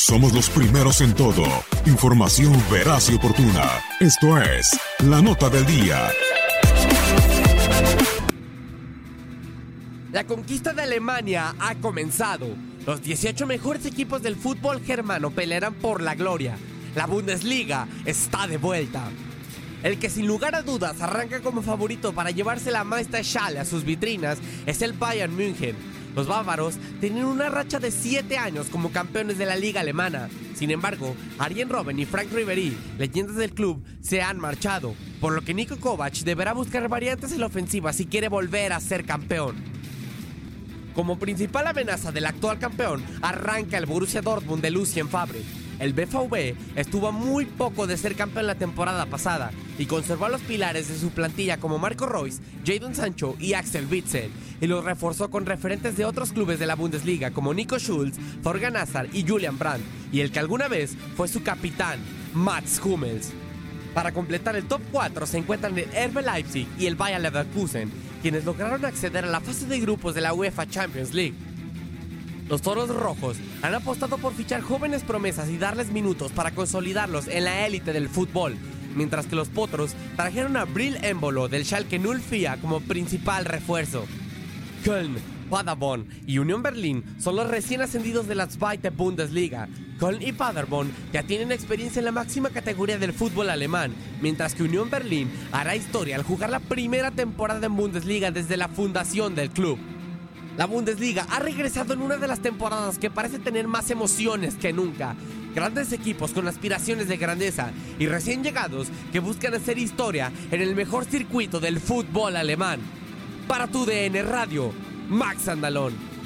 Somos los primeros en todo. Información veraz y oportuna. Esto es La Nota del Día. La conquista de Alemania ha comenzado. Los 18 mejores equipos del fútbol germano pelearán por la gloria. La Bundesliga está de vuelta. El que sin lugar a dudas arranca como favorito para llevarse la Meister Schale a sus vitrinas es el Bayern München. Los bávaros tienen una racha de 7 años como campeones de la liga alemana. Sin embargo, Arjen Robben y Frank Ribery, leyendas del club, se han marchado, por lo que Niko Kovac deberá buscar variantes en la ofensiva si quiere volver a ser campeón. Como principal amenaza del actual campeón, arranca el Borussia Dortmund de Lucien Favre. El BVB estuvo muy poco de ser campeón la temporada pasada y conservó a los pilares de su plantilla como Marco Royce, Jadon Sancho y Axel Witzel, y los reforzó con referentes de otros clubes de la Bundesliga como Nico Schulz, Thorgan y Julian Brandt, y el que alguna vez fue su capitán, Mats Hummels. Para completar el top 4 se encuentran el RB Leipzig y el Bayer Leverkusen, quienes lograron acceder a la fase de grupos de la UEFA Champions League. Los Toros Rojos han apostado por fichar jóvenes promesas y darles minutos para consolidarlos en la élite del fútbol, mientras que los Potros trajeron a Brill Embolo del Schalke 04 como principal refuerzo. Köln, Paderborn y Unión Berlín son los recién ascendidos de la Zweite Bundesliga. Köln y Paderborn ya tienen experiencia en la máxima categoría del fútbol alemán, mientras que Unión Berlín hará historia al jugar la primera temporada en Bundesliga desde la fundación del club. La Bundesliga ha regresado en una de las temporadas que parece tener más emociones que nunca. Grandes equipos con aspiraciones de grandeza y recién llegados que buscan hacer historia en el mejor circuito del fútbol alemán. Para tu DN Radio, Max Andalón.